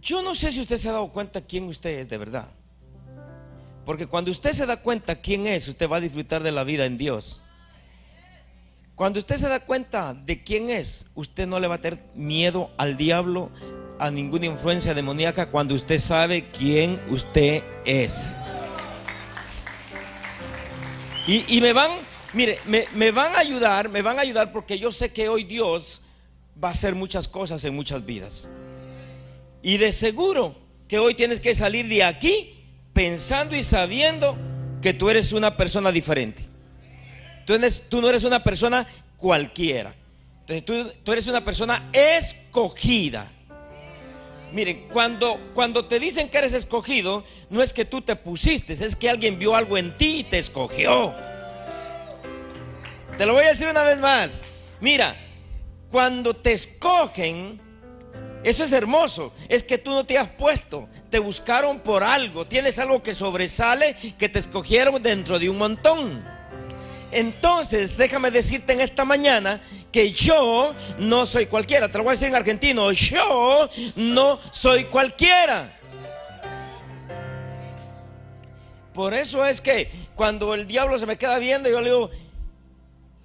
Yo no sé si usted se ha dado cuenta quién usted es de verdad. Porque cuando usted se da cuenta quién es, usted va a disfrutar de la vida en Dios. Cuando usted se da cuenta de quién es, usted no le va a tener miedo al diablo, a ninguna influencia demoníaca, cuando usted sabe quién usted es. Y, me van, mire, me, me van a ayudar, me van a ayudar porque yo sé que hoy Dios va a hacer muchas cosas en muchas vidas. Y de seguro que hoy tienes que salir de aquí pensando y sabiendo que tú eres una persona diferente. Tú, tú no eres una persona cualquiera. Entonces tú, tú eres una persona escogida. Miren, cuando, cuando te dicen que eres escogido, no es que tú te pusiste, es que alguien vio algo en ti y te escogió. Te lo voy a decir una vez más. Mira, cuando te escogen, eso es hermoso. Es que tú no te has puesto. Te buscaron por algo. Tienes algo que sobresale, que te escogieron dentro de un montón. Entonces, déjame decirte en esta mañana que yo no soy cualquiera. Te lo voy a decir en argentino. Yo no soy cualquiera. Por eso es que cuando el diablo se me queda viendo, yo le digo,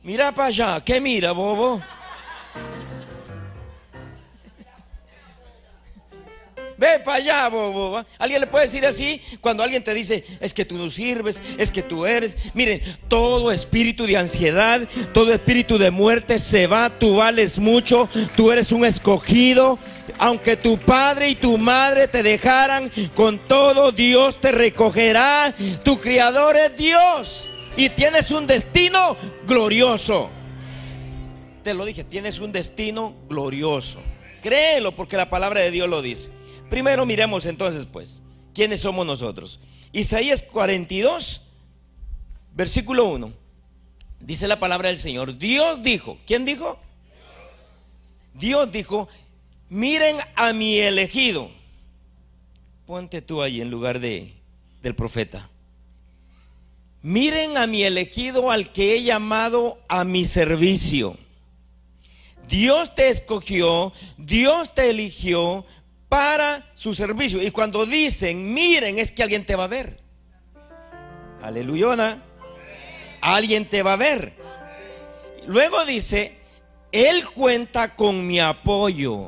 mira para allá. ¿Qué mira, bobo? Para allá, bobo. ¿Alguien le puede decir así? Cuando alguien te dice, es que tú no sirves, es que tú eres. Miren, todo espíritu de ansiedad, todo espíritu de muerte se va. Tú vales mucho, tú eres un escogido. Aunque tu padre y tu madre te dejaran, con todo Dios te recogerá. Tu criador es Dios y tienes un destino glorioso. Te lo dije, tienes un destino glorioso. Créelo porque la palabra de Dios lo dice. Primero miremos entonces, pues, quiénes somos nosotros. Isaías 42, versículo 1. Dice la palabra del Señor. Dios dijo, ¿quién dijo? Dios dijo, miren a mi elegido. Ponte tú ahí en lugar de, del profeta. Miren a mi elegido al que he llamado a mi servicio. Dios te escogió, Dios te eligió para su servicio. Y cuando dicen, miren, es que alguien te va a ver. Aleluya. Alguien te va a ver. Luego dice, Él cuenta con mi apoyo.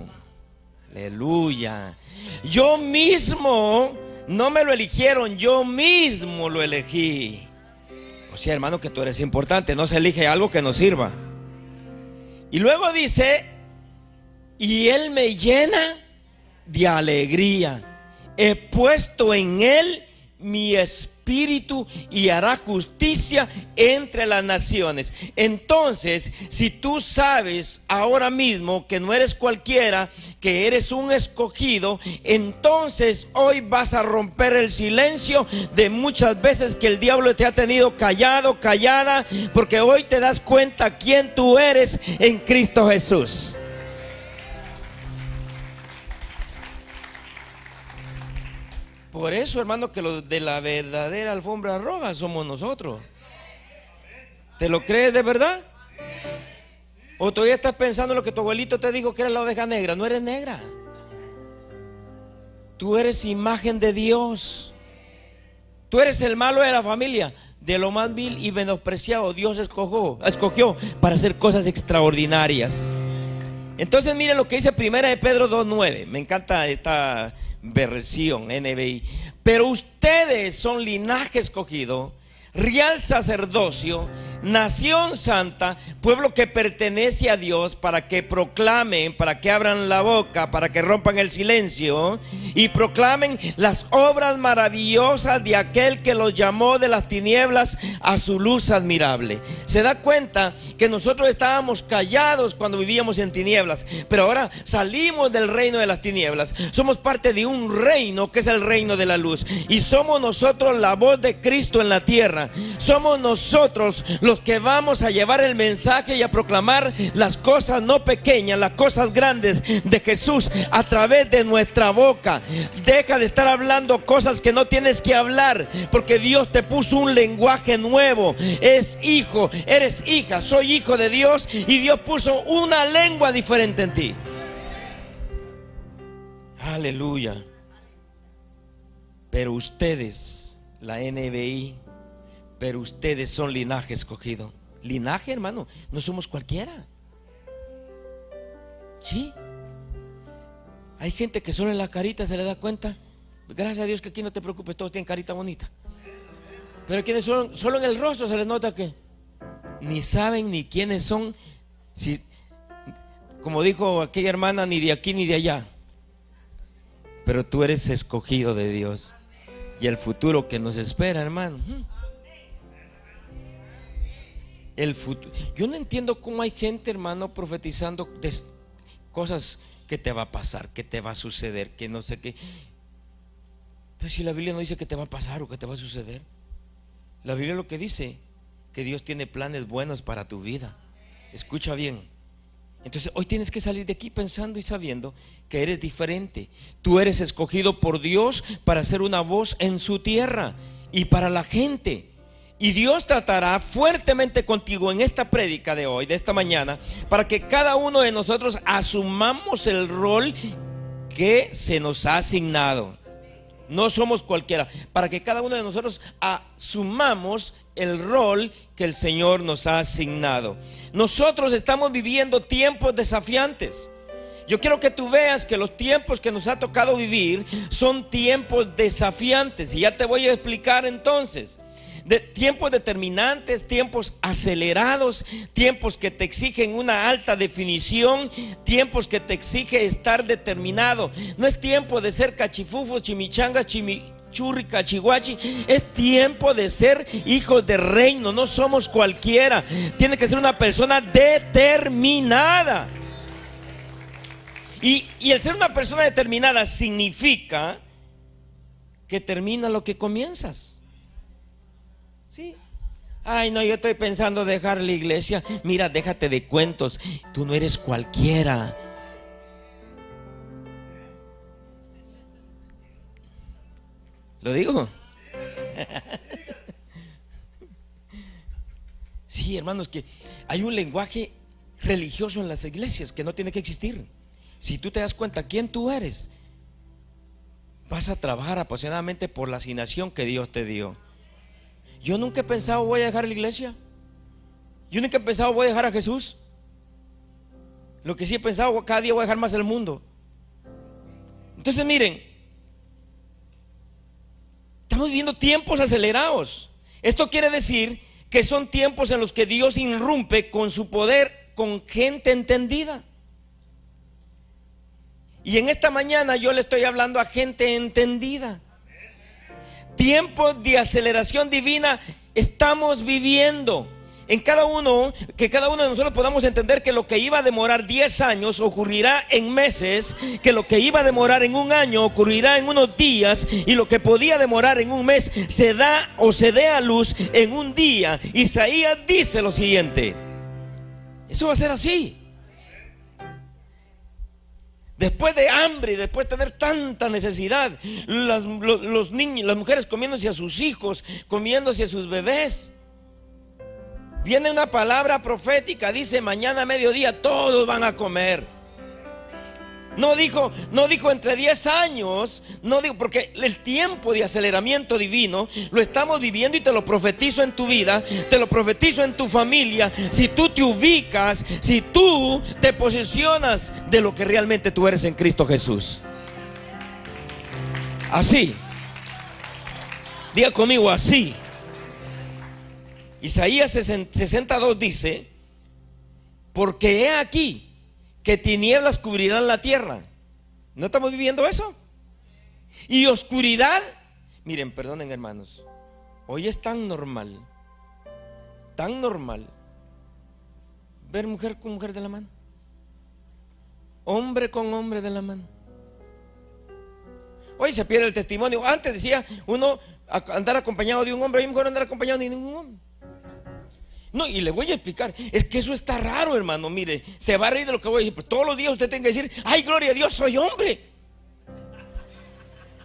Aleluya. Yo mismo, no me lo eligieron, yo mismo lo elegí. O sea, hermano, que tú eres importante, no se elige algo que no sirva. Y luego dice, y Él me llena de alegría. He puesto en él mi espíritu y hará justicia entre las naciones. Entonces, si tú sabes ahora mismo que no eres cualquiera, que eres un escogido, entonces hoy vas a romper el silencio de muchas veces que el diablo te ha tenido callado, callada, porque hoy te das cuenta quién tú eres en Cristo Jesús. Por eso, hermano, que los de la verdadera alfombra roja somos nosotros. ¿Te lo crees de verdad? ¿O todavía estás pensando en lo que tu abuelito te dijo que era la oveja negra? No eres negra. Tú eres imagen de Dios. Tú eres el malo de la familia. De lo más vil y menospreciado, Dios escogió, escogió para hacer cosas extraordinarias. Entonces, mire lo que dice Primera de Pedro 2.9. Me encanta esta versión NBI. Pero ustedes son linaje escogido, real sacerdocio, nación santa, pueblo que pertenece a Dios para que proclamen, para que abran la boca, para que rompan el silencio y proclamen las obras maravillosas de aquel que los llamó de las tinieblas a su luz admirable. Se da cuenta que nosotros estábamos callados cuando vivíamos en tinieblas, pero ahora salimos del reino de las tinieblas. Somos parte de un reino que es el reino de la luz y somos nosotros la voz de Cristo en la tierra. Somos nosotros los que vamos a llevar el mensaje y a proclamar las cosas no pequeñas, las cosas grandes de Jesús a través de nuestra boca. Deja de estar hablando cosas que no tienes que hablar, porque Dios te puso un lenguaje nuevo. Es hijo, eres hija, soy hijo de Dios y Dios puso una lengua diferente en ti. Aleluya. Pero ustedes, la NBI, pero ustedes son linaje escogido. Linaje, hermano, no somos cualquiera. Sí. Hay gente que solo en la carita se le da cuenta. Gracias a Dios que aquí no te preocupes, todos tienen carita bonita. Pero quienes solo, solo en el rostro se les nota que ni saben ni quiénes son. Si, como dijo aquella hermana, ni de aquí ni de allá. Pero tú eres escogido de Dios. Y el futuro que nos espera, hermano. El futuro. Yo no entiendo cómo hay gente, hermano, profetizando cosas que te va a pasar, que te va a suceder, que no sé qué. Pero si la Biblia no dice que te va a pasar o que te va a suceder. La Biblia lo que dice, que Dios tiene planes buenos para tu vida. Escucha bien. Entonces hoy tienes que salir de aquí pensando y sabiendo que eres diferente. Tú eres escogido por Dios para ser una voz en su tierra y para la gente. Y Dios tratará fuertemente contigo en esta prédica de hoy, de esta mañana, para que cada uno de nosotros asumamos el rol que se nos ha asignado. No somos cualquiera, para que cada uno de nosotros asumamos el rol que el Señor nos ha asignado. Nosotros estamos viviendo tiempos desafiantes. Yo quiero que tú veas que los tiempos que nos ha tocado vivir son tiempos desafiantes. Y ya te voy a explicar entonces tiempos determinantes, tiempos acelerados, tiempos que te exigen una alta definición, tiempos que te exige estar determinado. No es tiempo de ser cachifufos, chimichangas, chimichurri, cachihuachi. Es tiempo de ser hijos de reino. No somos cualquiera. Tiene que ser una persona determinada. Y, y el ser una persona determinada significa que termina lo que comienzas. Ay, no, yo estoy pensando dejar la iglesia. Mira, déjate de cuentos. Tú no eres cualquiera. ¿Lo digo? Sí, hermanos, que hay un lenguaje religioso en las iglesias que no tiene que existir. Si tú te das cuenta quién tú eres, vas a trabajar apasionadamente por la asignación que Dios te dio. Yo nunca he pensado voy a dejar la iglesia. Yo nunca he pensado voy a dejar a Jesús. Lo que sí he pensado, cada día voy a dejar más el mundo. Entonces miren, estamos viviendo tiempos acelerados. Esto quiere decir que son tiempos en los que Dios irrumpe con su poder con gente entendida. Y en esta mañana yo le estoy hablando a gente entendida tiempos de aceleración divina estamos viviendo. En cada uno, que cada uno de nosotros podamos entender que lo que iba a demorar 10 años ocurrirá en meses, que lo que iba a demorar en un año ocurrirá en unos días y lo que podía demorar en un mes se da o se dé a luz en un día. Isaías dice lo siguiente, eso va a ser así. Después de hambre y después de tener tanta necesidad, niños, las mujeres comiéndose a sus hijos, comiéndose a sus bebés. Viene una palabra profética, dice mañana a mediodía todos van a comer. No dijo, no dijo entre 10 años, no digo, porque el tiempo de aceleramiento divino lo estamos viviendo y te lo profetizo en tu vida, te lo profetizo en tu familia. Si tú te ubicas, si tú te posicionas de lo que realmente tú eres en Cristo Jesús. Así. Diga conmigo así. Isaías 62 dice, porque he aquí que tinieblas cubrirán la tierra. ¿No estamos viviendo eso? Y oscuridad, miren, perdonen hermanos, hoy es tan normal, tan normal ver mujer con mujer de la mano, hombre con hombre de la mano. Hoy se pierde el testimonio. Antes decía uno andar acompañado de un hombre, y mejor andar acompañado de ningún hombre. No, y le voy a explicar, es que eso está raro, hermano. Mire, se va a reír de lo que voy a decir, pero todos los días usted tiene que decir, ay, gloria a Dios, soy hombre.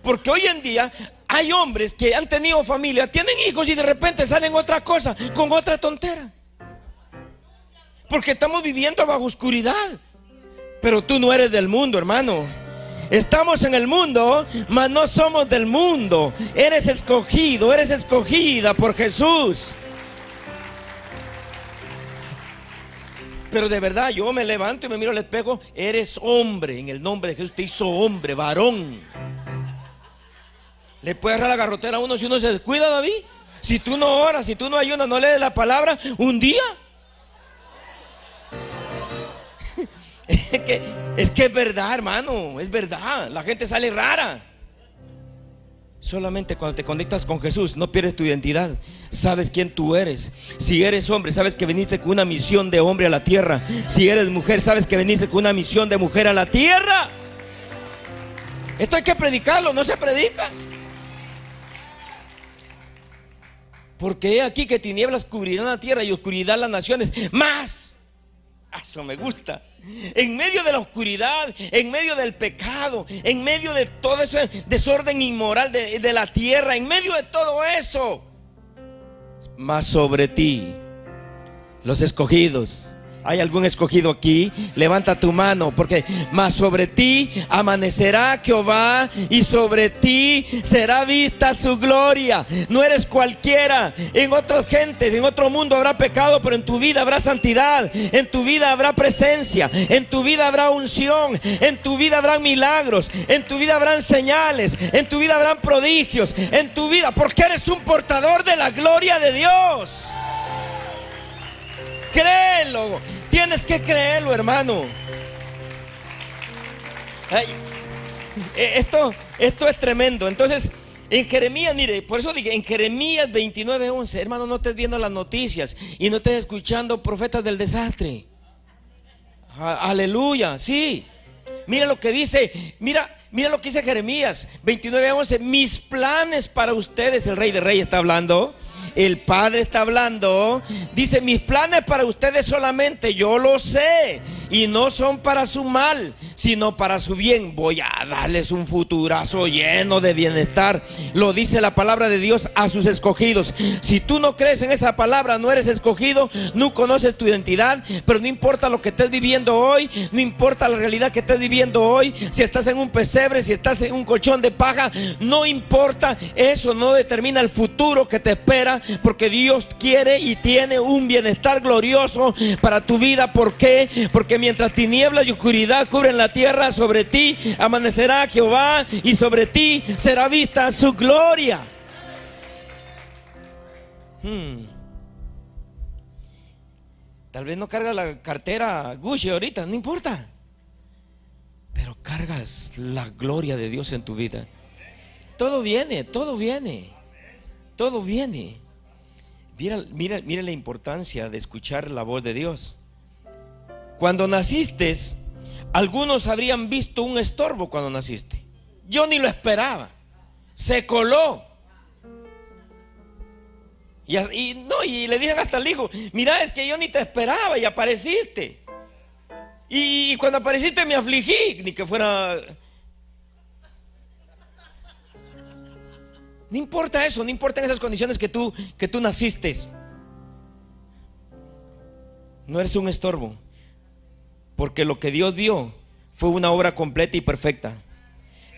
Porque hoy en día hay hombres que han tenido familia, tienen hijos y de repente salen otra cosa, con otra tontera. Porque estamos viviendo bajo oscuridad. Pero tú no eres del mundo, hermano. Estamos en el mundo, mas no somos del mundo. Eres escogido, eres escogida por Jesús. Pero de verdad, yo me levanto y me miro al espejo. Eres hombre. En el nombre de Jesús te hizo hombre, varón. Le puede agarrar la garrotera a uno si uno se descuida, David. Si tú no oras, si tú no ayunas, no lees la palabra, un día. es, que, es que es verdad, hermano. Es verdad. La gente sale rara. Solamente cuando te conectas con Jesús no pierdes tu identidad. Sabes quién tú eres. Si eres hombre, sabes que viniste con una misión de hombre a la tierra. Si eres mujer, sabes que viniste con una misión de mujer a la tierra. Esto hay que predicarlo, no se predica. Porque aquí que tinieblas cubrirán la tierra y oscuridad las naciones. Más. Eso me gusta. En medio de la oscuridad, en medio del pecado, en medio de todo ese desorden inmoral de, de la tierra, en medio de todo eso, más sobre ti, los escogidos, ¿Hay algún escogido aquí? Levanta tu mano, porque más sobre ti amanecerá Jehová y sobre ti será vista su gloria. No eres cualquiera. En otras gentes, en otro mundo habrá pecado, pero en tu vida habrá santidad. En tu vida habrá presencia. En tu vida habrá unción. En tu vida habrán milagros. En tu vida habrán señales. En tu vida habrán prodigios. En tu vida, porque eres un portador de la gloria de Dios. Créelo. Tienes que creerlo, hermano. Eh, esto, esto es tremendo. Entonces, en Jeremías, mire, por eso dije, en Jeremías 29:11, hermano, no estés viendo las noticias y no estés escuchando profetas del desastre. Aleluya, sí. Mira lo que dice, mira, mira lo que dice Jeremías 29:11, mis planes para ustedes, el rey de reyes está hablando el Padre está hablando. Dice, mis planes para ustedes solamente, yo lo sé. Y no son para su mal, sino para su bien. Voy a darles un futurazo lleno de bienestar. Lo dice la palabra de Dios a sus escogidos. Si tú no crees en esa palabra, no eres escogido, no conoces tu identidad. Pero no importa lo que estés viviendo hoy, no importa la realidad que estés viviendo hoy. Si estás en un pesebre, si estás en un colchón de paja, no importa. Eso no determina el futuro que te espera porque Dios quiere y tiene un bienestar glorioso para tu vida. ¿Por qué? Porque mientras tinieblas y oscuridad cubren la tierra, sobre ti amanecerá Jehová y sobre ti será vista su gloria. Hmm. Tal vez no cargas la cartera Gucci ahorita, no importa. Pero cargas la gloria de Dios en tu vida. Todo viene, todo viene. Todo viene. Mira, mira, mira la importancia de escuchar la voz de Dios. Cuando naciste, algunos habrían visto un estorbo cuando naciste. Yo ni lo esperaba. Se coló. Y, no, y le dije hasta al hijo, mira, es que yo ni te esperaba y apareciste. Y, cuando apareciste me afligí, ni que fuera No importa eso, no importa esas condiciones que tú, que tú naciste. No eres un estorbo. Porque lo que Dios vio fue una obra completa y perfecta.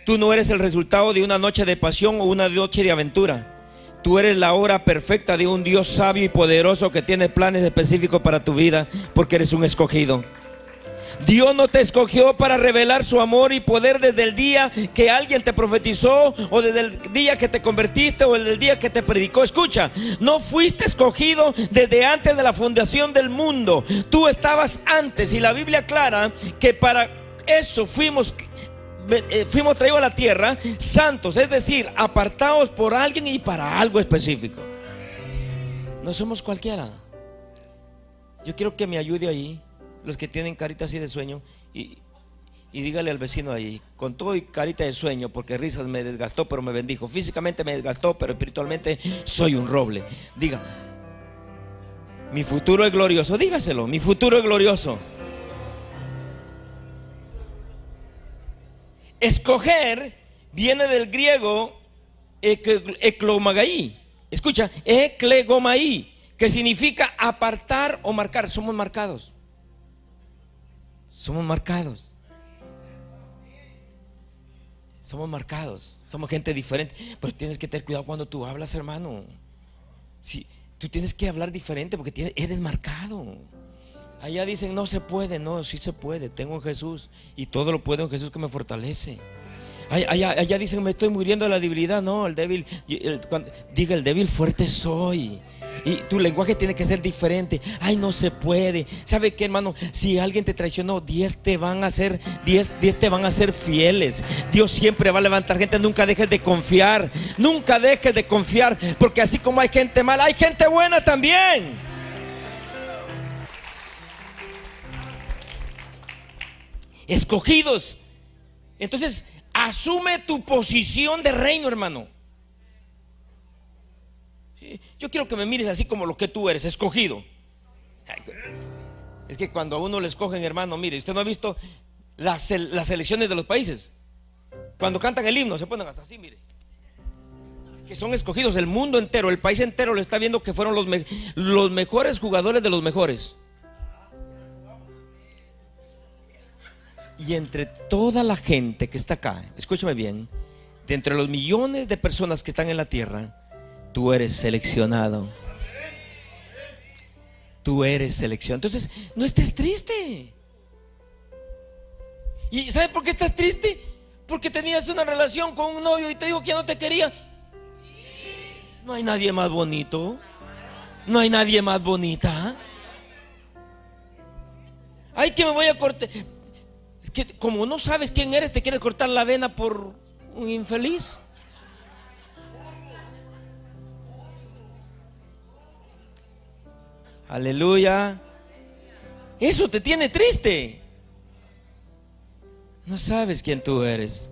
Tú no eres el resultado de una noche de pasión o una noche de aventura. Tú eres la obra perfecta de un Dios sabio y poderoso que tiene planes específicos para tu vida porque eres un escogido. Dios no te escogió para revelar su amor y poder desde el día que alguien te profetizó o desde el día que te convertiste o desde el día que te predicó. Escucha, no fuiste escogido desde antes de la fundación del mundo. Tú estabas antes y la Biblia aclara que para eso fuimos eh, fuimos traídos a la tierra santos, es decir, apartados por alguien y para algo específico. No somos cualquiera. Yo quiero que me ayude ahí los que tienen carita así de sueño, y, dígale al vecino ahí, con todo y carita de sueño, porque risas me desgastó, pero me bendijo. Físicamente me desgastó, pero espiritualmente soy un roble. Diga, mi futuro es glorioso, dígaselo, mi futuro es glorioso. Escoger viene del griego eclomagai. Escucha, eclegomaí, que significa apartar o marcar. Somos marcados. Somos marcados. Somos marcados, somos gente diferente. Pero tienes que tener cuidado cuando tú hablas, hermano. Si, tú tienes que hablar diferente porque eres marcado. Allá dicen, no se puede, no, sí se puede, tengo en Jesús y todo lo puedo en Jesús que me fortalece. Allá, dicen, me estoy muriendo de la debilidad, no, el débil, diga el débil fuerte soy. Y tu lenguaje tiene que ser diferente. Ay, no se puede. ¿Sabe qué, hermano? Si alguien te traicionó, 10 te van a ser, 10, te van a ser fieles. Dios siempre va a levantar gente. Nunca dejes de confiar. Nunca dejes de confiar. Porque así como hay gente mala, hay gente buena también. escogidos. Entonces, asume tu posición de reino, hermano. Yo quiero que me mires así como lo que tú eres, escogido. Es que cuando a uno le escogen, hermano, mire, usted no ha visto las, las elecciones de los países. Cuando cantan el himno, se ponen hasta así, mire. que son escogidos, el mundo entero, el país entero lo está viendo que fueron los, los mejores jugadores de los mejores. Y entre toda la gente que está acá, escúchame bien, de entre los millones de personas que están en la tierra, tú eres seleccionado. Tú eres seleccionado. Entonces, no estés triste. ¿Y sabes por qué estás triste? Porque tenías una relación con un novio y te dijo que ya no te quería. No hay nadie más bonito. No hay nadie más bonita. Ay, que me voy a cortar que como no sabes quién eres, te quieres cortar la vena por un infeliz. Aleluya. Eso te tiene triste. No sabes quién tú eres.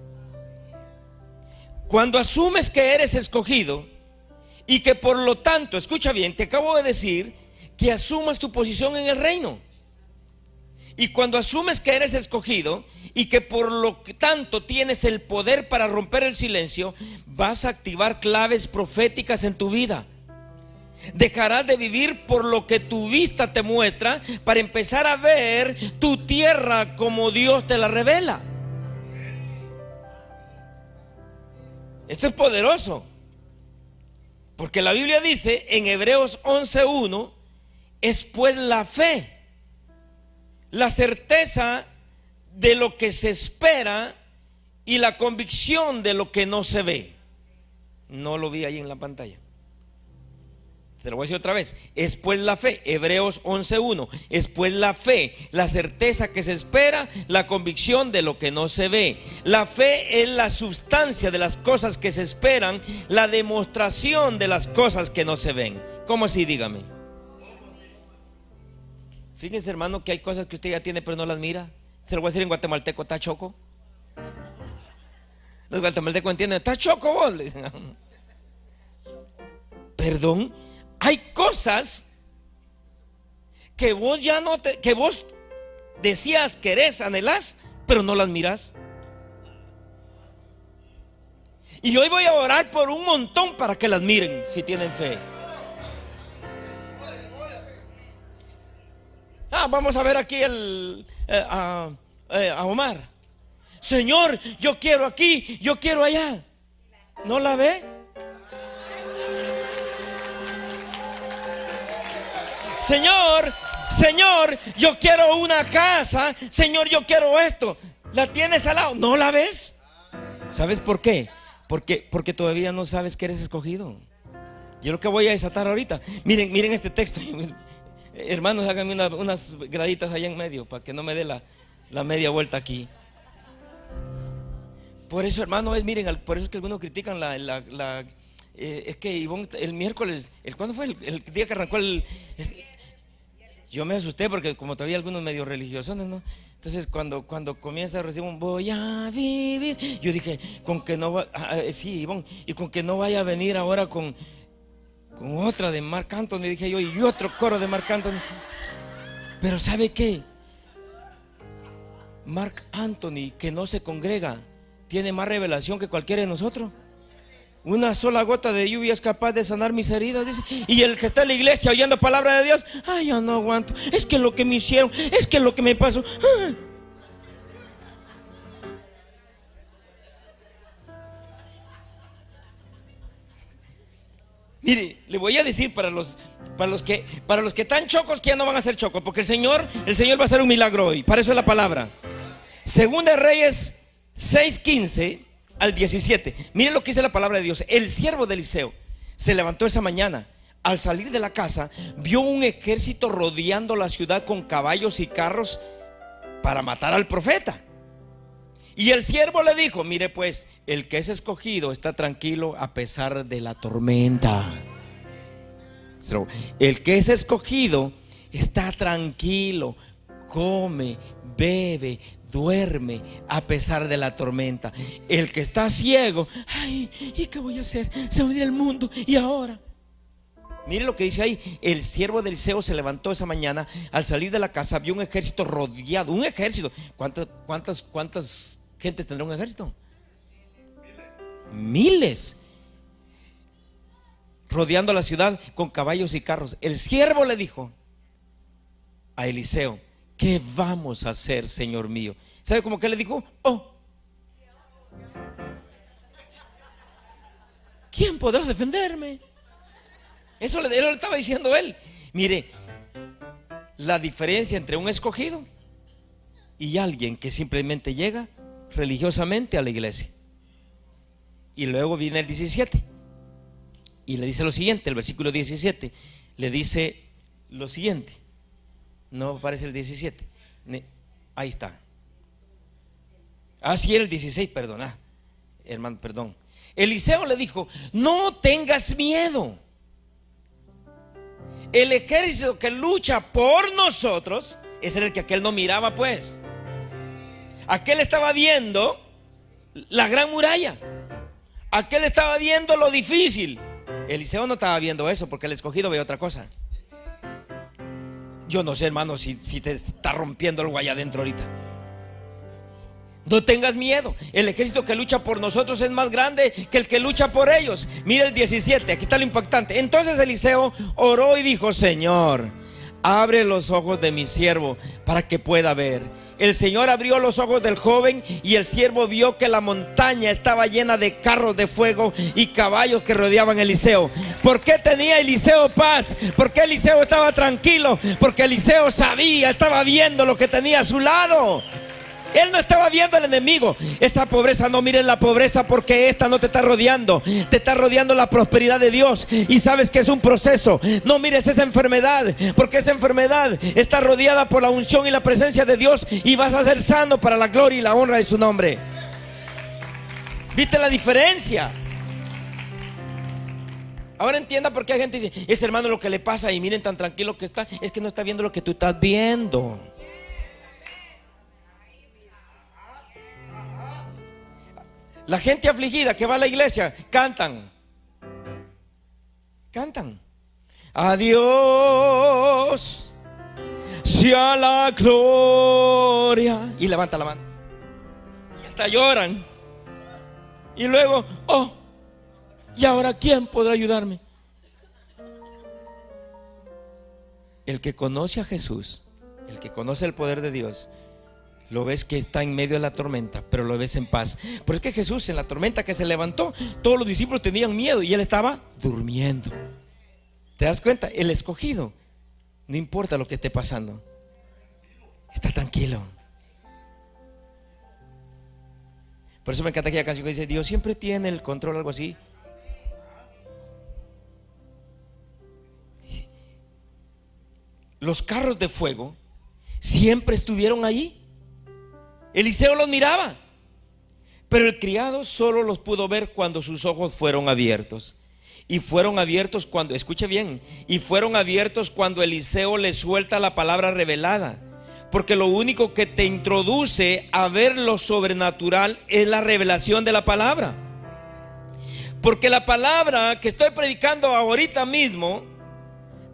Cuando asumes que eres escogido y que por lo tanto, escucha bien, te acabo de decir que asumas tu posición en el reino. Y cuando asumes que eres escogido y que por lo tanto tienes el poder para romper el silencio, vas a activar claves proféticas en tu vida. Dejarás de vivir por lo que tu vista te muestra para empezar a ver tu tierra como Dios te la revela. Esto es poderoso. Porque la Biblia dice en Hebreos 11.1, es pues la fe la certeza de lo que se espera y la convicción de lo que no se ve. No lo vi ahí en la pantalla. Te lo voy a decir otra vez. Es pues la fe, Hebreos 11.1. Es pues la fe, la certeza que se espera, la convicción de lo que no se ve. La fe es la sustancia de las cosas que se esperan, la demostración de las cosas que no se ven. ¿Cómo así? Dígame. Fíjense, hermano, que hay cosas que usted ya tiene pero no las mira. Se lo voy a decir en guatemalteco, ¿está choco? Los guatemaltecos entienden, ¿está choco vos? Perdón, hay cosas que vos ya no te, que vos decías, querés, anhelás, pero no las miras. Y hoy voy a orar por un montón para que las miren si tienen fe. Ah, vamos a ver aquí el, eh, eh, a, Omar. Señor, yo quiero aquí, yo quiero allá. ¿No la ve? Señor, Señor, yo quiero una casa. Señor, yo quiero esto. ¿La tienes al lado? ¿No la ves? ¿Sabes por qué? Porque, porque todavía no sabes que eres escogido. Yo lo que voy a desatar ahorita. Miren, miren este texto. Hermanos, háganme unas graditas allá en medio para que no me dé la, media vuelta aquí. Por eso, hermano, es, miren, por eso es que algunos critican la, eh, es que el miércoles, ¿cuándo fue? El, día que arrancó el... yo me asusté porque como todavía algunos medio religiosos, ¿no? Entonces cuando, cuando comienza a recibir un voy a vivir, yo dije, con que no va, ah, ah, sí, Ivonne, y con que no vaya a venir ahora con con otra de Marc Anthony, dije yo, y otro coro de Marc Anthony. Pero ¿sabe qué? Marc Anthony, que no se congrega, tiene más revelación que cualquiera de nosotros. Una sola gota de lluvia es capaz de sanar mis heridas. Dice. Y el que está en la iglesia oyendo palabra de Dios, ay, yo no aguanto. Es que lo que me hicieron, es que lo que me pasó. Mire, le voy a decir para los, para los que para los que están chocos que ya no van a ser chocos, porque el Señor, el Señor va a hacer un milagro hoy. Para eso es la palabra. Segunda Reyes 6:15 al 17. Miren lo que dice la palabra de Dios. El siervo de Eliseo se levantó esa mañana. Al salir de la casa, vio un ejército rodeando la ciudad con caballos y carros para matar al profeta. Y el siervo le dijo, mire pues, el que es escogido está tranquilo a pesar de la tormenta. El que es escogido está tranquilo, come, bebe, duerme a pesar de la tormenta. El que está ciego, ay, ¿y qué voy a hacer? Se va a ir el mundo y ahora. Mire lo que dice ahí. El siervo del Liceo se levantó esa mañana. Al salir de la casa vio un ejército rodeado. Un ejército. ¿Cuántas, cuántas, cuántas gente tendrá un ejército? Miles. Rodeando la ciudad con caballos y carros. El siervo le dijo a Eliseo, ¿qué vamos a hacer, Señor mío? ¿Sabe cómo que le dijo? Oh, ¿quién podrá defenderme? Eso le, estaba diciendo él. Mire, la diferencia entre un escogido y alguien que simplemente llega religiosamente a la iglesia. Y luego viene el 17. Y le dice lo siguiente, el versículo 17. Le dice lo siguiente. No aparece el 17. Ahí está. Ah, sí, era el 16, perdona. Hermano, perdón. Eliseo le dijo, no tengas miedo. El ejército que lucha por nosotros es el que aquel no miraba, pues. Aquel estaba viendo la gran muralla. Aquel estaba viendo lo difícil. Eliseo no estaba viendo eso porque el escogido ve otra cosa. Yo no sé, hermano, si, te está rompiendo algo allá adentro ahorita. No tengas miedo. El ejército que lucha por nosotros es más grande que el que lucha por ellos. Mira el 17, aquí está lo impactante. Entonces Eliseo oró y dijo, Señor, abre los ojos de mi siervo para que pueda ver. El Señor abrió los ojos del joven y el siervo vio que la montaña estaba llena de carros de fuego y caballos que rodeaban Eliseo. ¿Por qué tenía Eliseo paz? ¿Por qué Eliseo estaba tranquilo? Porque Eliseo sabía, estaba viendo lo que tenía a su lado. Él no estaba viendo al enemigo. Esa pobreza, no mires la pobreza porque esta no te está rodeando. Te está rodeando la prosperidad de Dios. Y sabes que es un proceso. No mires esa enfermedad porque esa enfermedad está rodeada por la unción y la presencia de Dios. Y vas a ser sano para la gloria y la honra de su nombre. ¿Viste la diferencia? Ahora entienda por qué hay gente dice, ese hermano lo que le pasa y miren tan tranquilo que está, es que no está viendo lo que tú estás viendo. La gente afligida que va a la iglesia cantan. Cantan. Adiós sea la gloria. Y levanta la mano. Y hasta lloran. Y luego, oh, ¿y ahora quién podrá ayudarme? El que conoce a Jesús, el que conoce el poder de Dios, lo ves que está en medio de la tormenta, pero lo ves en paz. Porque es que Jesús en la tormenta que se levantó, todos los discípulos tenían miedo y él estaba durmiendo. ¿Te das cuenta? El escogido, no importa lo que esté pasando, está tranquilo. Por eso me encanta aquella canción que dice, Dios siempre tiene el control, algo así. Los carros de fuego siempre estuvieron ahí. Eliseo los miraba, pero el criado solo los pudo ver cuando sus ojos fueron abiertos. Y fueron abiertos cuando, escuche bien, y fueron abiertos cuando Eliseo le suelta la palabra revelada. Porque lo único que te introduce a ver lo sobrenatural es la revelación de la palabra. Porque la palabra que estoy predicando ahorita mismo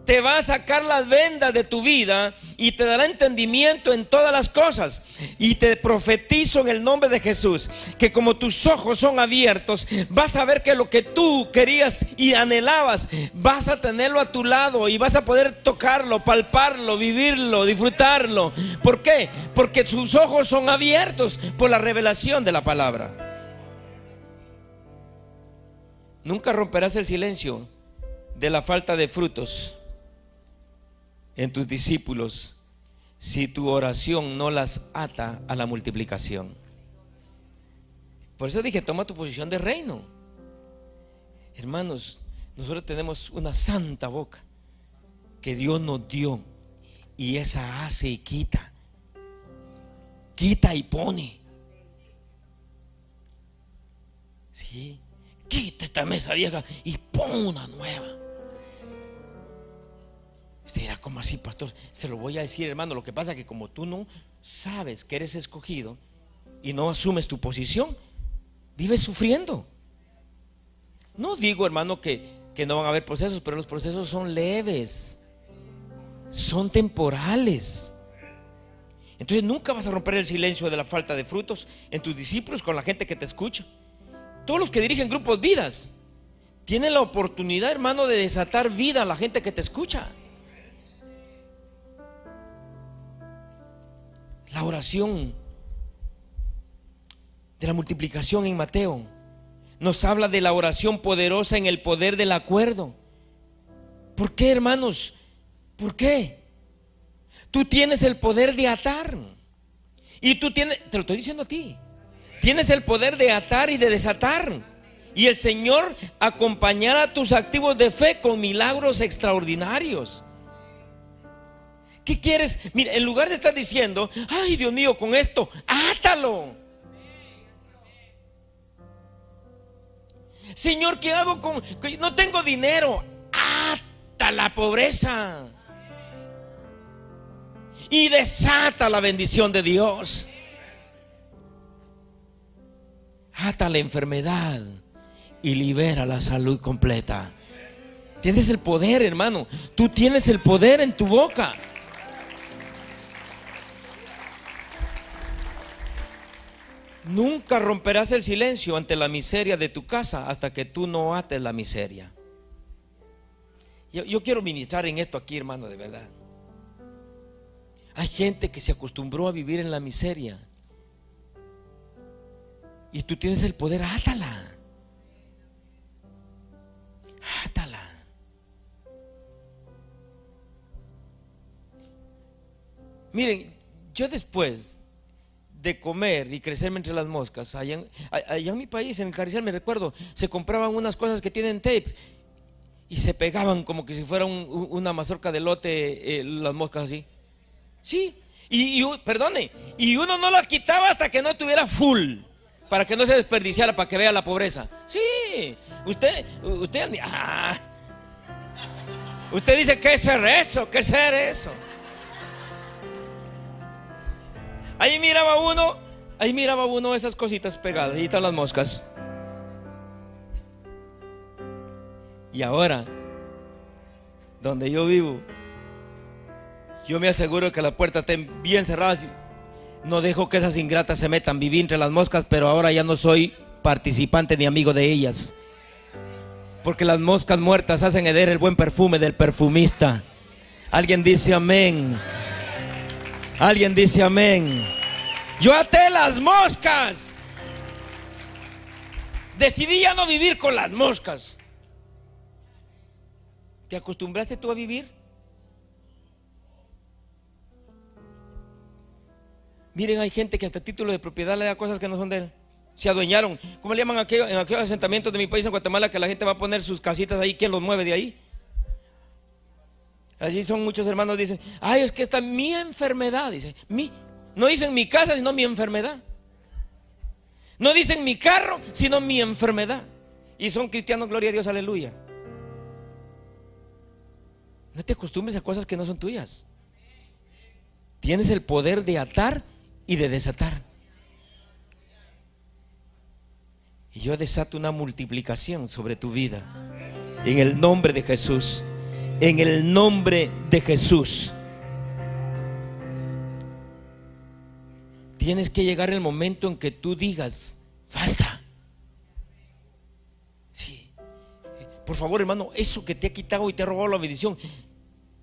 te va a sacar las vendas de tu vida y te dará entendimiento en todas las cosas. Y te profetizo en el nombre de Jesús que como tus ojos son abiertos, vas a ver que lo que tú querías y anhelabas, vas a tenerlo a tu lado y vas a poder tocarlo, palparlo, vivirlo, disfrutarlo. ¿Por qué? Porque tus ojos son abiertos por la revelación de la palabra. Nunca romperás el silencio de la falta de frutos en tus discípulos si tu oración no las ata a la multiplicación. Por eso dije, toma tu posición de reino. Hermanos, nosotros tenemos una santa boca que Dios nos dio y esa hace y quita. Quita y pone. Sí. Quita esta mesa vieja y pon una nueva. Usted dirá, ¿cómo así, pastor? Se lo voy a decir, hermano. Lo que pasa es que como tú no sabes que eres escogido y no asumes tu posición, vives sufriendo. No digo, hermano, que, que no van a haber procesos, pero los procesos son leves, son temporales. Entonces nunca vas a romper el silencio de la falta de frutos en tus discípulos, con la gente que te escucha. Todos los que dirigen grupos vidas tienen la oportunidad, hermano, de desatar vida a la gente que te escucha. La oración de la multiplicación en Mateo nos habla de la oración poderosa en el poder del acuerdo. ¿Por qué, hermanos? ¿Por qué? Tú tienes el poder de atar. Y tú tienes, te lo estoy diciendo a ti, tienes el poder de atar y de desatar. Y el Señor acompañará tus activos de fe con milagros extraordinarios. ¿Qué quieres? Mira, en lugar de estar diciendo, ay Dios mío, con esto, átalo. Señor, ¿qué hago con.? No tengo dinero. Ata la pobreza. Y desata la bendición de Dios. Ata la enfermedad y libera la salud completa. Tienes el poder, hermano. Tú tienes el poder en tu boca. Nunca romperás el silencio ante la miseria de tu casa hasta que tú no ates la miseria. Yo, quiero ministrar en esto aquí, hermano, de verdad. Hay gente que se acostumbró a vivir en la miseria. Y tú tienes el poder, átala. Átala. Miren, yo después de comer y crecerme entre las moscas. Allá en, mi país, en el Carrizal, me recuerdo, se compraban unas cosas que tienen tape y se pegaban como que si fuera una mazorca de lote, eh, las moscas así. Sí, y, perdone, y uno no las quitaba hasta que no tuviera full, para que no se desperdiciara, para que vea la pobreza. Sí, usted, usted, ah, usted dice, ¿qué es ser eso? ¿Qué es ser eso? Ahí miraba uno, ahí miraba uno esas cositas pegadas, ahí están las moscas. Y ahora, donde yo vivo, yo me aseguro que las puertas estén bien cerradas. No dejo que esas ingratas se metan, viví entre las moscas, pero ahora ya no soy participante ni amigo de ellas. Porque las moscas muertas hacen heder el buen perfume del perfumista. Alguien dice amén. Alguien dice amén. Yo até las moscas. Decidí ya no vivir con las moscas. ¿Te acostumbraste tú a vivir? Miren, hay gente que hasta título de propiedad le da cosas que no son de él. Se adueñaron. ¿Cómo le llaman aquello, en aquellos asentamientos de mi país, en Guatemala, que la gente va a poner sus casitas ahí? ¿Quién los mueve de ahí? Así son muchos hermanos, dicen, ay, es que está mi enfermedad, dice, mi. No dicen mi casa, sino mi enfermedad. No dicen mi carro, sino mi enfermedad. Y son cristianos, gloria a Dios, aleluya. No te acostumbres a cosas que no son tuyas. Tienes el poder de atar y de desatar. Y yo desato una multiplicación sobre tu vida. En el nombre de Jesús en el nombre de Jesús. Tienes que llegar el momento en que tú digas, basta. Sí. Por favor, hermano, eso que te ha quitado y te ha robado la bendición,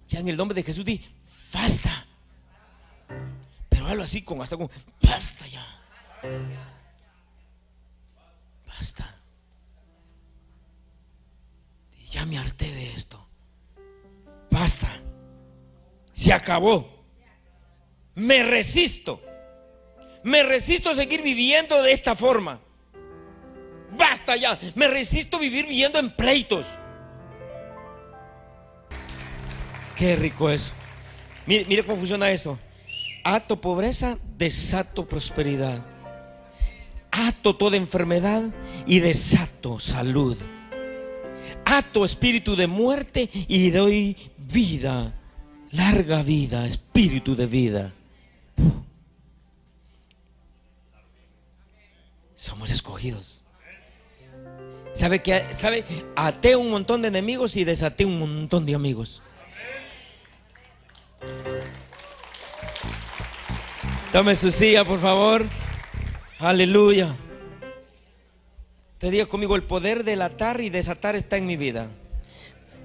ya en el nombre de Jesús di, basta. Pero hazlo así, con hasta con, basta ya. Basta. Ya me harté de esto. Basta. Se acabó. Me resisto. Me resisto a seguir viviendo de esta forma. Basta ya. Me resisto a vivir viviendo en pleitos. Qué rico eso. Mire, mire cómo funciona esto. Ato pobreza, desato prosperidad. Ato toda enfermedad y desato salud. Ato espíritu de muerte y doy vida, larga vida, espíritu de vida. Somos escogidos. ¿Sabe que sabe? Até un montón de enemigos y desaté un montón de amigos. Tome su silla, por favor. Aleluya. Te diga conmigo, el poder del atar y desatar está en mi vida.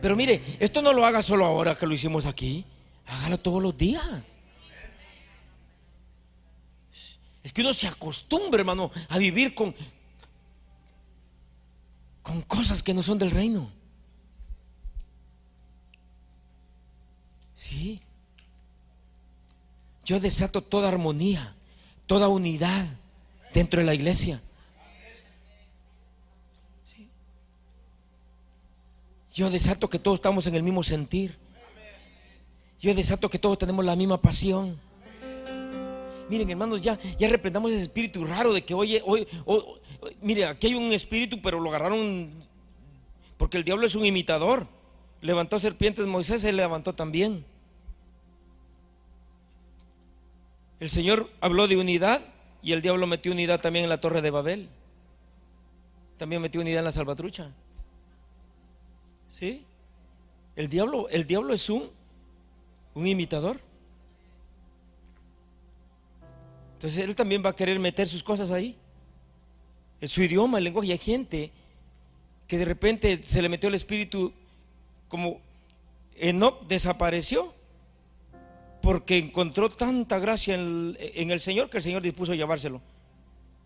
Pero mire, esto no lo haga solo ahora que lo hicimos aquí. Hágalo todos los días. Es que uno se acostumbra, hermano, a vivir con, con cosas que no son del reino. Sí. Yo desato toda armonía, toda unidad dentro de la iglesia. Yo desato que todos estamos en el mismo sentir. Yo desato que todos tenemos la misma pasión. Miren, hermanos, ya, ya reprendamos ese espíritu raro de que, oye, hoy, mire, aquí hay un espíritu, pero lo agarraron porque el diablo es un imitador. Levantó serpientes Moisés, él levantó también. El Señor habló de unidad y el diablo metió unidad también en la torre de Babel. También metió unidad en la salvatrucha. ¿Sí? El diablo, el diablo es un, un imitador. Entonces él también va a querer meter sus cosas ahí. En su idioma, el lenguaje. Hay gente que de repente se le metió el espíritu como Enoch desapareció porque encontró tanta gracia en el, Señor que el Señor dispuso llevárselo.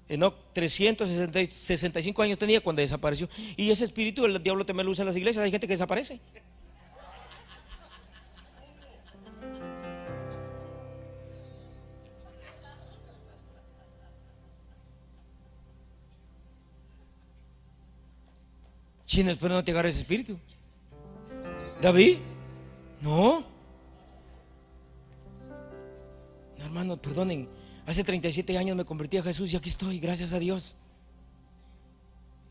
Enoch 365 años tenía cuando desapareció. Y ese espíritu el diablo también lo usa en las iglesias. Hay gente que desaparece. ¿Quién espero no te agarre ese espíritu? ¿David? No. hermano, perdonen, hace 37 años me convertí a Jesús y aquí estoy, gracias a Dios.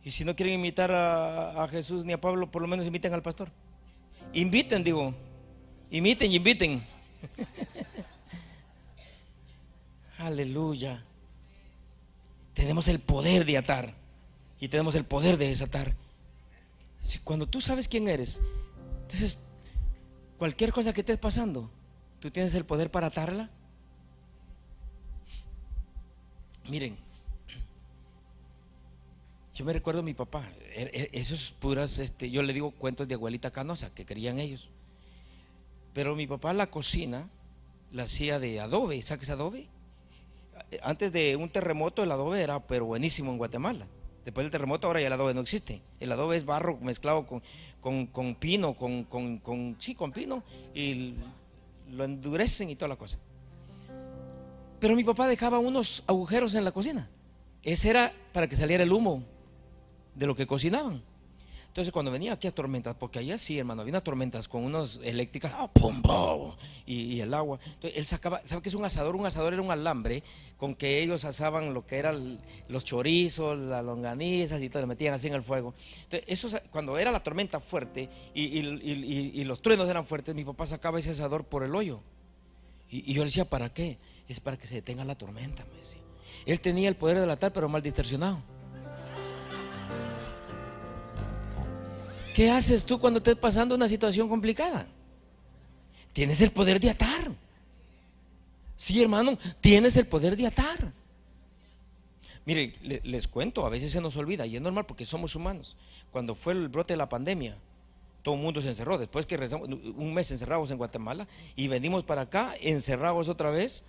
Y si no quieren invitar a, Jesús ni a Pablo, por lo menos inviten al pastor. Inviten, digo. Inviten y inviten. Aleluya. Tenemos el poder de atar y tenemos el poder de desatar. Cuando tú sabes quién eres, entonces cualquier cosa que estés pasando, tú tienes el poder para atarla Miren, yo me recuerdo a mi papá, er, er, esos puras, este, yo le digo cuentos de abuelita canosa que querían ellos. Pero mi papá la cocina la hacía de adobe, ¿sabes adobe? Antes de un terremoto el adobe era pero buenísimo en Guatemala. Después del terremoto ahora ya el adobe no existe. El adobe es barro mezclado con, con, pino, con, con, sí, con pino y lo endurecen y toda la cosa. Pero mi papá dejaba unos agujeros en la cocina. Ese era para que saliera el humo de lo que cocinaban. Entonces cuando venía aquí a tormentas, porque allá sí, hermano, había unas tormentas con unos eléctricas, ah, y, el agua. Entonces él sacaba, ¿sabe qué es un asador? Un asador era un alambre con que ellos asaban lo que eran los chorizos, las longanizas y todo, lo metían así en el fuego. Entonces eso, cuando era la tormenta fuerte y, y los truenos eran fuertes, mi papá sacaba ese asador por el hoyo. Y, yo le decía, ¿para qué? Es para que se detenga la tormenta, me decía. Él tenía el poder de atar, pero mal distorsionado. ¿Qué haces tú cuando estés pasando una situación complicada? Tienes el poder de atar. Sí, hermano, tienes el poder de atar. Mire, les cuento, a veces se nos olvida y es normal porque somos humanos. Cuando fue el brote de la pandemia, todo el mundo se encerró. Después que rezamos un mes encerrados en Guatemala y venimos para acá encerrados otra vez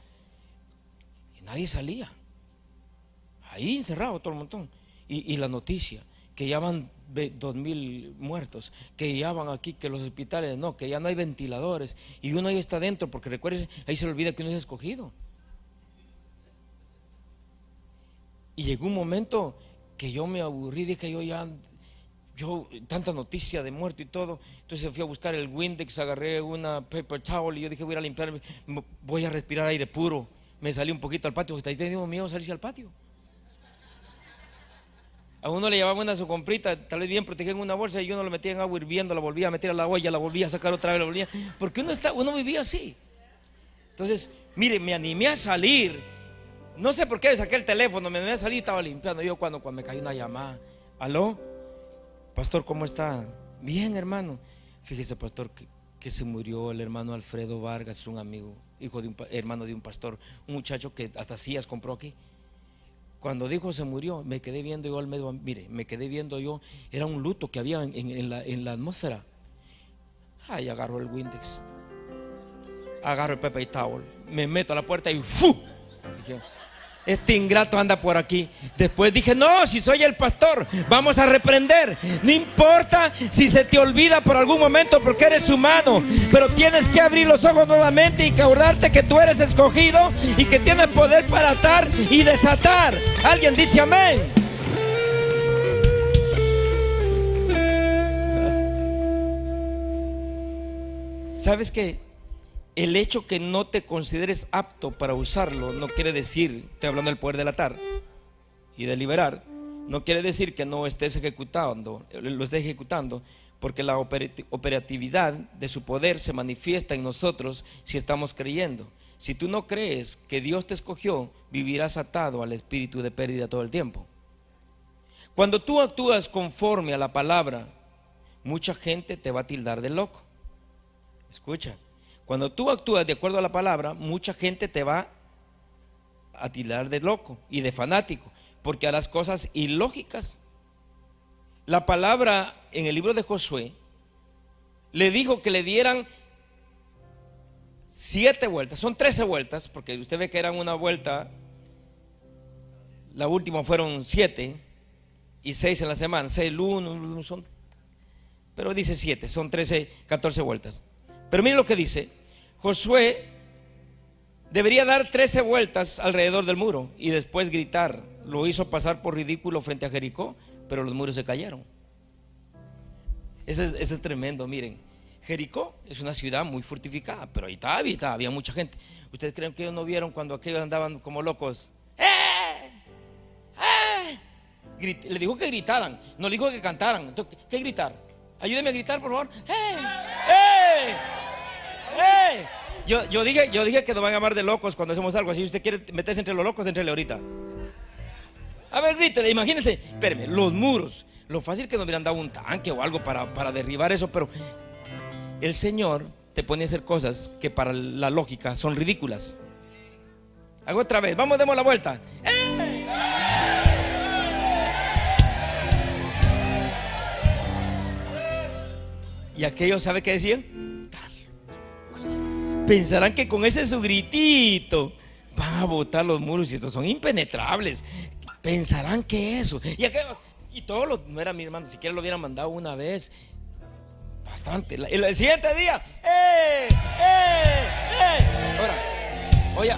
nadie salía. Ahí encerrado todo el montón. Y, la noticia, que ya van dos mil muertos, que ya van aquí, que los hospitales no, que ya no hay ventiladores. Y uno ahí está dentro, porque recuerden, ahí se le olvida que uno es escogido. Y llegó un momento que yo me aburrí, dije yo ya, yo, tanta noticia de muerto y todo. Entonces fui a buscar el Windex, agarré una paper towel y yo dije voy a limpiar, voy a respirar aire puro. Me salí un poquito al patio, porque ahí tenía miedo salirse al patio. A uno le llevaba una su comprita, tal vez bien protegida en una bolsa y uno lo metía en agua hirviendo, la volvía a meter a la olla, la volvía a sacar otra vez, la volvía. Porque uno, está, uno vivía así. Entonces, mire, me animé a salir. No sé por qué saqué el teléfono, me animé a salir y estaba limpiando. Yo cuando, cuando me cayó una llamada, ¿aló? Pastor, ¿cómo está? Bien, hermano. Fíjese, pastor, que, se murió el hermano Alfredo Vargas, un amigo, hijo de un hermano de un pastor, un muchacho que hasta sillas compró aquí. Cuando dijo se murió, me quedé viendo yo al medio, mire, me quedé viendo yo, era un luto que había en, la, atmósfera. Ay, agarro el Windex, agarro el Pepe y Towel, me meto a la puerta y ¡fu! Dije, este ingrato anda por aquí. Después dije, no, si soy el pastor, vamos a reprender. No importa si se te olvida por algún momento porque eres humano, pero tienes que abrir los ojos nuevamente y acordarte que tú eres escogido y que tienes poder para atar y desatar. Alguien dice amén. ¿Sabes qué? El hecho que no te consideres apto para usarlo no quiere decir, estoy hablando del poder delatar y de liberar, no quiere decir que no estés ejecutando, lo estés ejecutando, porque la operatividad de su poder se manifiesta en nosotros si estamos creyendo. Si tú no crees que Dios te escogió, vivirás atado al espíritu de pérdida todo el tiempo. Cuando tú actúas conforme a la palabra, mucha gente te va a tildar de loco. Escucha, cuando tú actúas de acuerdo a la palabra, mucha gente te va a tirar de loco y de fanático, porque harás cosas ilógicas. La palabra en el libro de Josué le dijo que le dieran siete vueltas, son trece vueltas, porque usted ve que eran una vuelta, la última fueron siete y seis en la semana, seis uno, son, pero dice siete, son trece, catorce vueltas. Pero miren lo que dice. Josué debería dar 13 vueltas alrededor del muro y después gritar. Lo hizo pasar por ridículo frente a Jericó, pero los muros se cayeron. Eso es, tremendo, miren. Jericó es una ciudad muy fortificada, pero ahí estaba, ahí había mucha gente. ¿Ustedes creen que ellos no vieron cuando aquellos andaban como locos? ¡Eh! ¡Eh! le dijo que gritaran, no le dijo que cantaran. ¿qué, gritar? Ayúdeme a gritar, por favor. ¡Eh! ¡Eh! ¡Eh! Yo, yo, dije, yo dije que nos van a llamar de locos cuando hacemos algo. Si usted quiere meterse entre los locos, entrele ahorita. A ver, grítele, imagínense, espérenme, los muros. Lo fácil que nos hubieran dado un tanque o algo para, para derribar eso, pero el Señor te pone a hacer cosas que para la lógica son ridículas. Hago otra vez, vamos, demos la vuelta. ¡Eh! Y aquellos, ¿sabe qué decían? Pensarán que con ese su gritito van a botar los muros y estos son impenetrables. Pensarán que eso. Y aquellos, y todo no era mi hermano, siquiera lo hubieran mandado una vez. Bastante. El, siguiente día, ¡eh! ¡eh! ¡eh! Ahora, oye,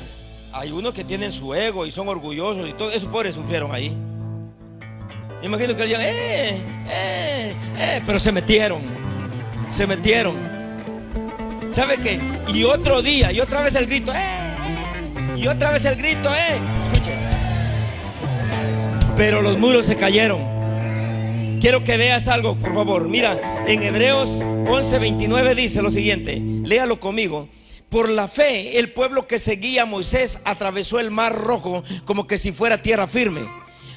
hay unos que tienen su ego y son orgullosos y todo. Esos pobres sufrieron ahí. Imagino que decían, ¡eh! ¡eh! ¡eh! Pero se metieron se metieron. ¿Sabe qué? Y otro día, y otra vez el grito, ¡eh! Y otra vez el grito, ¡eh! Escuche. Pero los muros se cayeron. Quiero que veas algo, por favor. Mira, en Hebreos 11:29 dice lo siguiente. Léalo conmigo. Por la fe, el pueblo que seguía a Moisés atravesó el mar rojo como que si fuera tierra firme.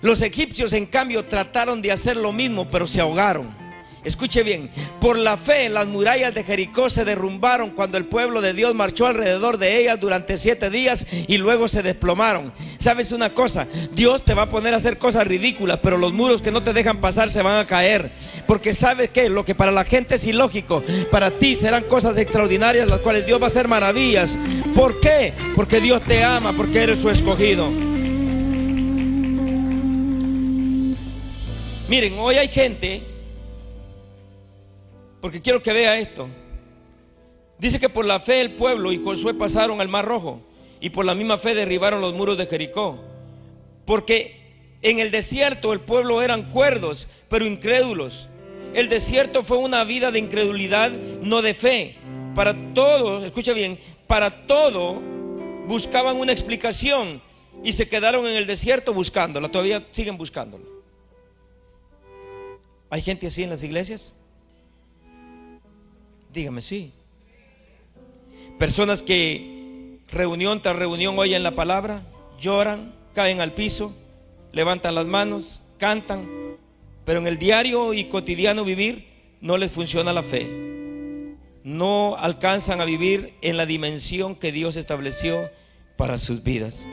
Los egipcios, en cambio, trataron de hacer lo mismo, pero se ahogaron. Escuche bien, por la fe las murallas de Jericó se derrumbaron cuando el pueblo de Dios marchó alrededor de ellas durante siete días y luego se desplomaron. ¿Sabes una cosa? Dios te va a poner a hacer cosas ridículas, pero los muros que no te dejan pasar se van a caer. Porque sabes que lo que para la gente es ilógico, para ti serán cosas extraordinarias, las cuales Dios va a hacer maravillas. ¿Por qué? Porque Dios te ama, porque eres su escogido. Miren, hoy hay gente, porque quiero que vea esto. Dice que por la fe el pueblo y Josué pasaron al Mar Rojo y por la misma fe derribaron los muros de Jericó. Porque en el desierto el pueblo eran cuerdos, pero incrédulos. El desierto fue una vida de incredulidad, no de fe. Para todos, escucha bien, para todo buscaban una explicación y se quedaron en el desierto buscándola. Todavía siguen buscándola. ¿Hay gente así en las iglesias? Dígame sí. Personas que reunión tras reunión oyen la palabra, lloran, caen al piso, levantan las manos, cantan, pero en el diario y cotidiano vivir no les funciona la fe. No alcanzan a vivir en la dimensión que Dios estableció para sus vidas.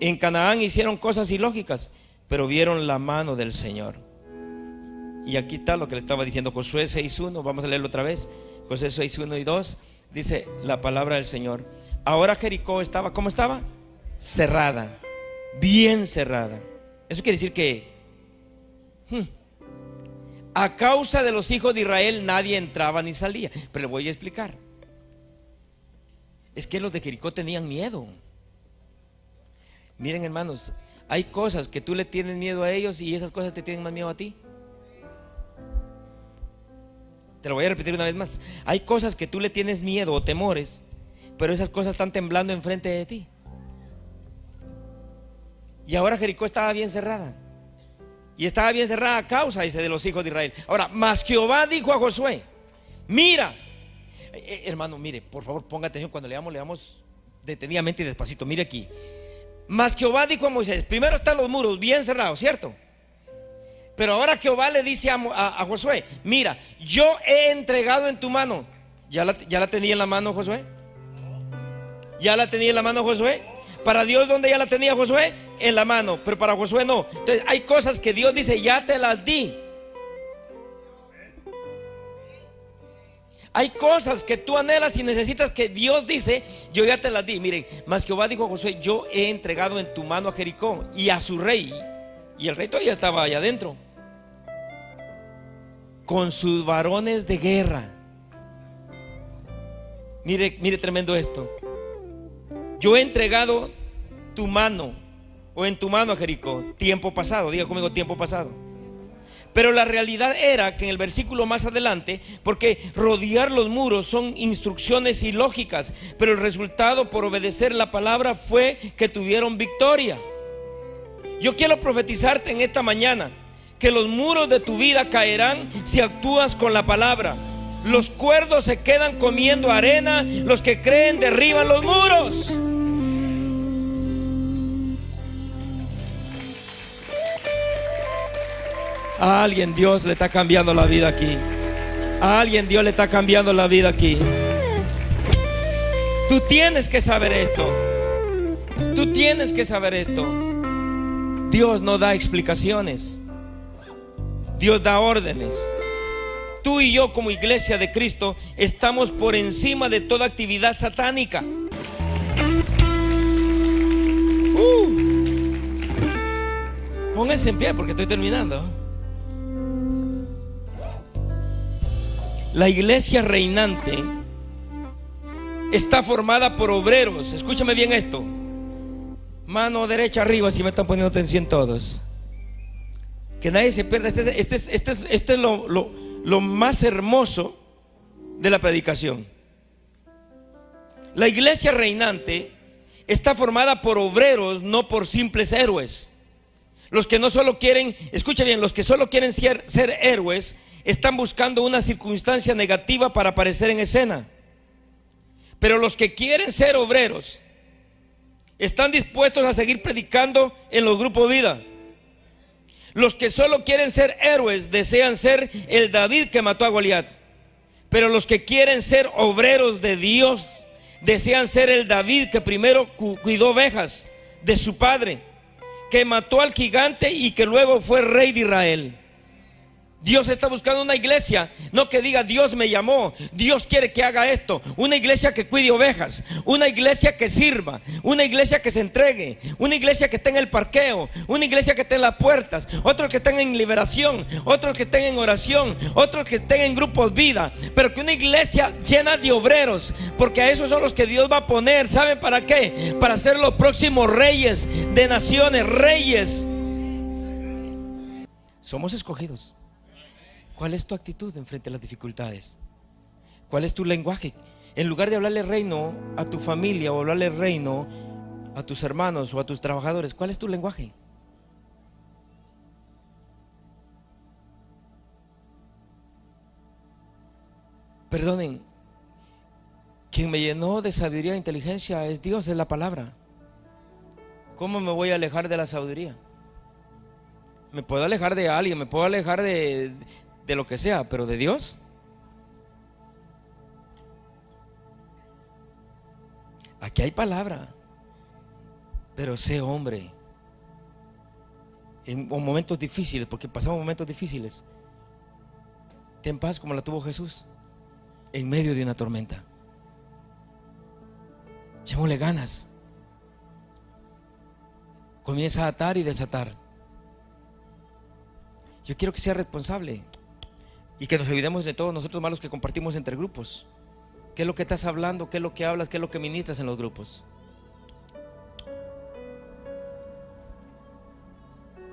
En Canaán hicieron cosas ilógicas, pero vieron la mano del Señor. Y aquí está lo que le estaba diciendo Josué 6.1, vamos a leerlo otra vez. Josué 6.1 y 2, dice la palabra del Señor. Ahora Jericó estaba, ¿cómo estaba? Cerrada, bien cerrada. Eso quiere decir que hmm, a causa de los hijos de Israel nadie entraba ni salía. Pero le voy a explicar. Es que los de Jericó tenían miedo. Miren hermanos, hay cosas que tú le tienes miedo a ellos y esas cosas te tienen más miedo a ti. Te lo voy a repetir una vez más. Hay cosas que tú le tienes miedo o temores, pero esas cosas están temblando enfrente de ti. Y ahora Jericó estaba bien cerrada. Y estaba bien cerrada a causa, dice, de los hijos de Israel. Ahora, más Jehová dijo a Josué, mira, eh, eh, hermano, mire, por favor ponga atención cuando leamos, leamos detenidamente y despacito. Mire aquí. Más Jehová dijo a Moisés, primero están los muros bien cerrados, ¿cierto? Pero ahora Jehová le dice a, Josué, mira, yo he entregado en tu mano. ¿Ya la, ¿Ya la tenía en la mano Josué? ¿Ya la tenía en la mano Josué? Para Dios, ¿dónde ya la tenía Josué? En la mano, pero para Josué no. Entonces, hay cosas que Dios dice, ya te las di. Hay cosas que tú anhelas y necesitas que Dios dice, yo ya te las di. Miren, más Jehová dijo a Josué, yo he entregado en tu mano a Jericó y a su rey. Y el rey todavía estaba allá adentro con sus varones de guerra. Mire, mire tremendo esto. Yo he entregado tu mano o en tu mano a Jericó, tiempo pasado, diga conmigo tiempo pasado. Pero la realidad era que en el versículo más adelante, porque rodear los muros son instrucciones ilógicas, pero el resultado por obedecer la palabra fue que tuvieron victoria. Yo quiero profetizarte en esta mañana que los muros de tu vida caerán si actúas con la palabra. Los cuerdos se quedan comiendo arena, los que creen derriban los muros. A alguien Dios le está cambiando la vida aquí. A alguien Dios le está cambiando la vida aquí. Tú tienes que saber esto. Tú tienes que saber esto. Dios no da explicaciones. Dios da órdenes. Tú y yo como iglesia de Cristo estamos por encima de toda actividad satánica. Uh. Pónganse en pie porque estoy terminando. La iglesia reinante está formada por obreros. Escúchame bien esto. Mano derecha arriba si me están poniendo atención todos. Que nadie se pierda. Este, este, este, este es lo, más hermoso de la predicación. La iglesia reinante está formada por obreros, no por simples héroes. Los que no solo quieren, escucha bien, los que solo quieren ser, héroes están buscando una circunstancia negativa para aparecer en escena. Pero los que quieren ser obreros están dispuestos a seguir predicando en los grupos de vida. Los que solo quieren ser héroes desean ser el David que mató a Goliat. Pero los que quieren ser obreros de Dios desean ser el David que primero cuidó ovejas de su padre, que mató al gigante y que luego fue rey de Israel. Dios está buscando una iglesia, no que diga Dios me llamó, Dios quiere que haga esto, una iglesia que cuide ovejas, una iglesia que sirva, una iglesia que se entregue, una iglesia que esté en el parqueo, una iglesia que esté en las puertas, otros que estén en liberación, otros que estén en oración, otros que estén en grupos vida, pero que una iglesia llena de obreros, porque a esos son los que Dios va a poner, ¿saben para qué? Para ser los próximos reyes de naciones, reyes. Somos escogidos. ¿Cuál es tu actitud en frente a las dificultades? ¿Cuál es tu lenguaje? En lugar de hablarle reino a tu familia o hablarle reino a tus hermanos o a tus trabajadores, ¿cuál es tu lenguaje? Perdonen, quien me llenó de sabiduría e inteligencia es Dios, es la palabra. ¿Cómo me voy a alejar de la sabiduría? Me puedo alejar de alguien, me puedo alejar de, de lo que sea, pero de Dios. Aquí hay palabra, pero sé hombre. En momentos difíciles, porque pasamos momentos difíciles, ten paz como la tuvo Jesús en medio de una tormenta. Echémosle ganas. Comienza a atar y desatar. Yo quiero que sea responsable. Y que nos olvidemos de todos nosotros malos que compartimos entre grupos. ¿Qué es lo que estás hablando? ¿Qué es lo que hablas? ¿Qué es lo que ministras en los grupos?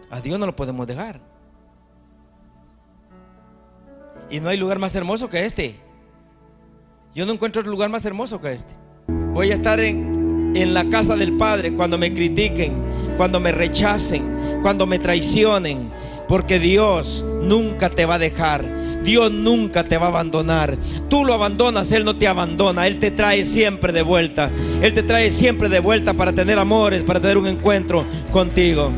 A Dios no lo podemos dejar. Y no hay lugar más hermoso que este. Yo no encuentro otro lugar más hermoso que este. Voy a estar en, en la casa del Padre cuando me critiquen, cuando me rechacen, cuando me traicionen. Porque Dios nunca te va a dejar. Dios nunca te va a abandonar. Tú lo abandonas, Él no te abandona. Él te trae siempre de vuelta. Él te trae siempre de vuelta para tener amores, para tener un encuentro contigo.